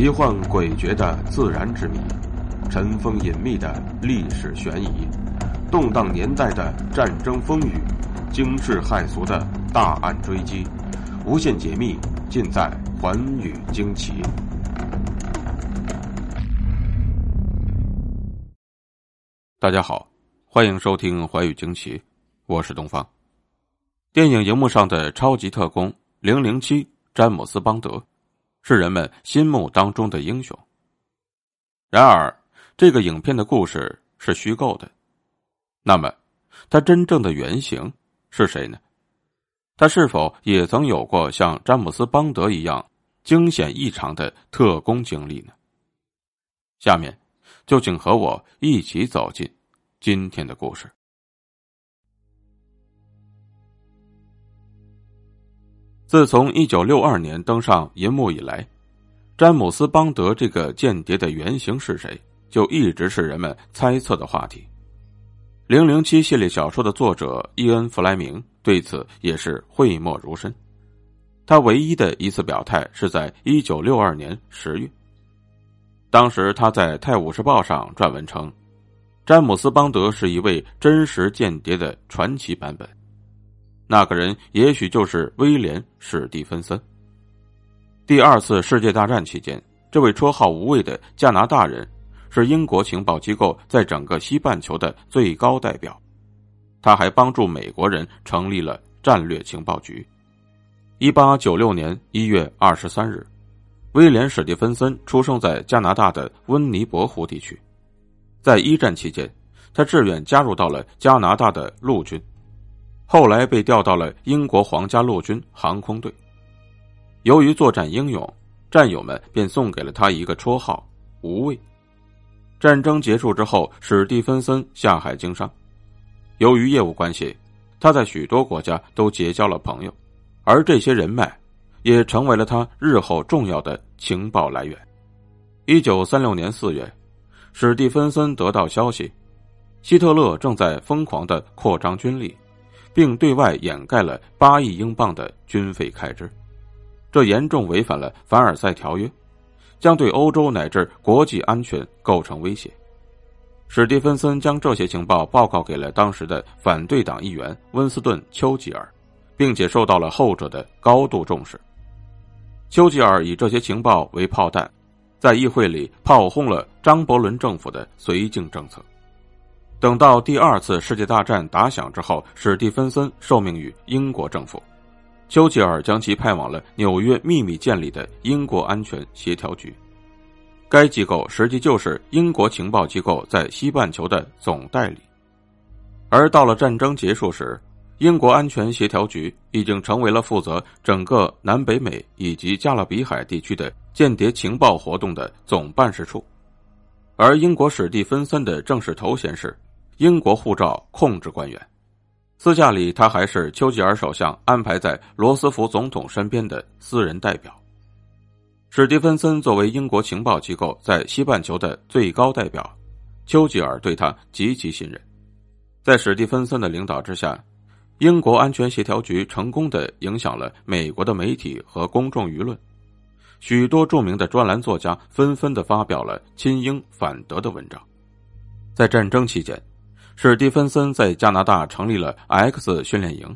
奇幻诡谲的自然之谜，尘封隐秘的历史悬疑，动荡年代的战争风雨，惊世骇俗的大案追击，无限解密尽在《寰宇惊奇》。大家好，欢迎收听《寰宇惊奇》，我是东方。电影荧幕上的超级特工零零七詹姆斯邦德。是人们心目当中的英雄。然而，这个影片的故事是虚构的。那么，他真正的原型是谁呢？他是否也曾有过像詹姆斯·邦德一样惊险异常的特工经历呢？下面，就请和我一起走进今天的故事。自从一九六二年登上银幕以来，詹姆斯·邦德这个间谍的原型是谁，就一直是人们猜测的话题。零零七系列小说的作者伊恩·弗莱明对此也是讳莫如深。他唯一的一次表态是在一九六二年十月，当时他在《泰晤士报》上撰文称，詹姆斯·邦德是一位真实间谍的传奇版本。那个人也许就是威廉·史蒂芬森。第二次世界大战期间，这位绰号无畏的加拿大人是英国情报机构在整个西半球的最高代表。他还帮助美国人成立了战略情报局。一八九六年一月二十三日，威廉·史蒂芬森出生在加拿大的温尼伯湖地区。在一战期间，他志愿加入到了加拿大的陆军。后来被调到了英国皇家陆军航空队。由于作战英勇，战友们便送给了他一个绰号“无畏”。战争结束之后，史蒂芬森下海经商。由于业务关系，他在许多国家都结交了朋友，而这些人脉也成为了他日后重要的情报来源。一九三六年四月，史蒂芬森得到消息，希特勒正在疯狂的扩张军力。并对外掩盖了八亿英镑的军费开支，这严重违反了凡尔赛条约，将对欧洲乃至国际安全构成威胁。史蒂芬森将这些情报报告给了当时的反对党议员温斯顿·丘吉尔，并且受到了后者的高度重视。丘吉尔以这些情报为炮弹，在议会里炮轰了张伯伦政府的绥靖政策。等到第二次世界大战打响之后，史蒂芬森受命于英国政府，丘吉尔将其派往了纽约秘密建立的英国安全协调局。该机构实际就是英国情报机构在西半球的总代理。而到了战争结束时，英国安全协调局已经成为了负责整个南北美以及加勒比海地区的间谍情报活动的总办事处。而英国史蒂芬森的正式头衔是。英国护照控制官员，私下里他还是丘吉尔首相安排在罗斯福总统身边的私人代表。史蒂芬森作为英国情报机构在西半球的最高代表，丘吉尔对他极其信任。在史蒂芬森的领导之下，英国安全协调局成功的影响了美国的媒体和公众舆论，许多著名的专栏作家纷纷的发表了亲英反德的文章。在战争期间。史蒂芬森在加拿大成立了 X 训练营，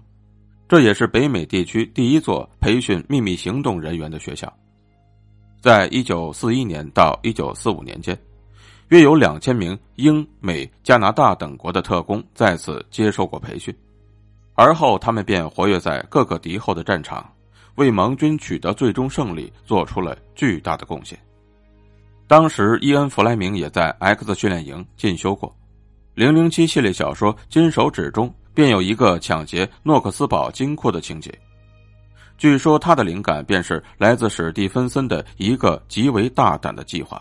这也是北美地区第一座培训秘密行动人员的学校。在一九四一年到一九四五年间，约有两千名英美加拿大等国的特工在此接受过培训，而后他们便活跃在各个敌后的战场，为盟军取得最终胜利做出了巨大的贡献。当时，伊恩·弗莱明也在 X 训练营进修过。零零七系列小说《金手指》中便有一个抢劫诺克斯堡金库的情节，据说他的灵感便是来自史蒂芬森的一个极为大胆的计划。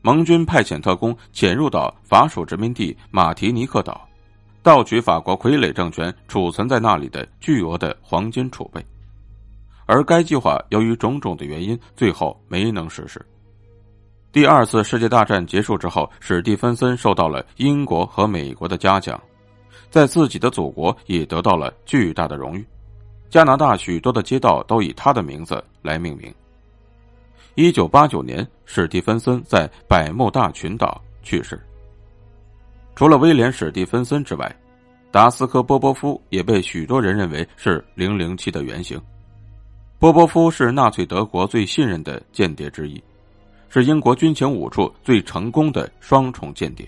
盟军派遣特工潜入到法属殖民地马提尼克岛，盗取法国傀儡政权储存在那里的巨额的黄金储备，而该计划由于种种的原因，最后没能实施。第二次世界大战结束之后，史蒂芬森受到了英国和美国的嘉奖，在自己的祖国也得到了巨大的荣誉。加拿大许多的街道都以他的名字来命名。一九八九年，史蒂芬森在百慕大群岛去世。除了威廉·史蒂芬森之外，达斯科·波波夫也被许多人认为是零零七的原型。波波夫是纳粹德国最信任的间谍之一，是英国军情五处最成功的双重间谍，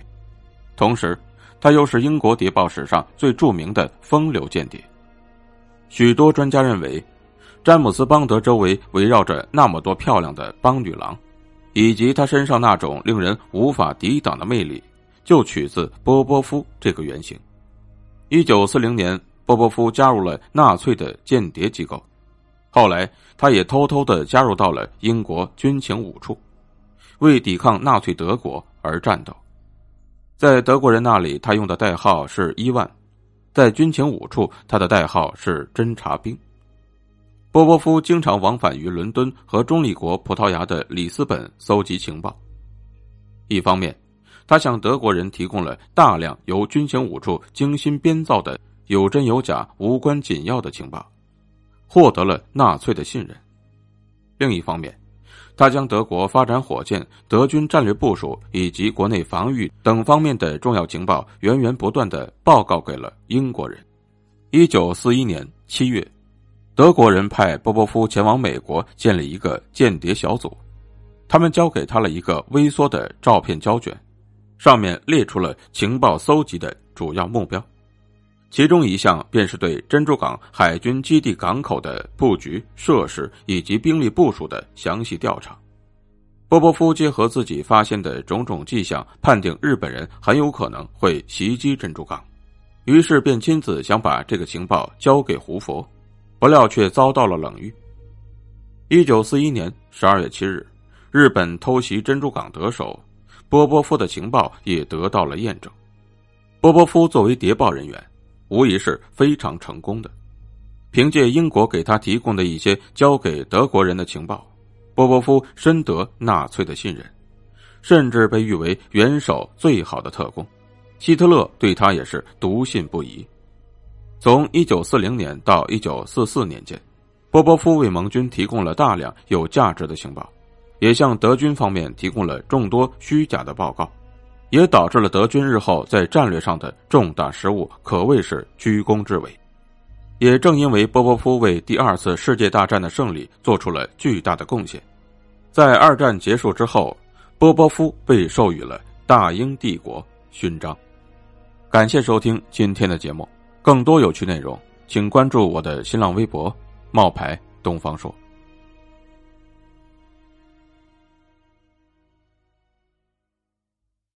同时，他又是英国谍报史上最著名的风流间谍。许多专家认为。詹姆斯·邦德周围围绕着那么多漂亮的邦女郎，以及他身上那种令人无法抵挡的魅力，就取自波波夫这个原型。一九四零年，波波夫加入了纳粹的间谍机构，后来他也偷偷的加入到了英国军情五处，为抵抗纳粹德国而战斗。在德国人那里，他用的代号是伊万；在军情五处，他的代号是侦察兵。波波夫经常往返于伦敦和中立国葡萄牙的里斯本搜集情报。一方面，他向德国人提供了大量由军情五处精心编造的有真有假、无关紧要的情报，获得了纳粹的信任；另一方面，他将德国发展火箭、德军战略部署以及国内防御等方面的重要情报源源不断的报告给了英国人。一九四一年七月。德国人派波波夫前往美国建立一个间谍小组，他们交给他了一个微缩的照片胶卷，上面列出了情报搜集的主要目标，其中一项便是对珍珠港海军基地港口的布局、设施以及兵力部署的详细调查。波波夫结合自己发现的种种迹象，判定日本人很有可能会袭击珍珠港，于是便亲自想把这个情报交给胡佛。不料却遭到了冷遇。一九四一年十二月七日，日本偷袭珍珠港得手，波波夫的情报也得到了验证。波波夫作为谍报人员，无疑是非常成功的。凭借英国给他提供的一些交给德国人的情报，波波夫深得纳粹的信任，甚至被誉为元首最好的特工。希特勒对他也是笃信不疑。从一九四零年到一九四四年间，波波夫为盟军提供了大量有价值的情报，也向德军方面提供了众多虚假的报告，也导致了德军日后在战略上的重大失误，可谓是居功至伟。也正因为波波夫为第二次世界大战的胜利做出了巨大的贡献，在二战结束之后，波波夫被授予了大英帝国勋章。感谢收听今天的节目。更多有趣内容，请关注我的新浪微博“冒牌东方说”。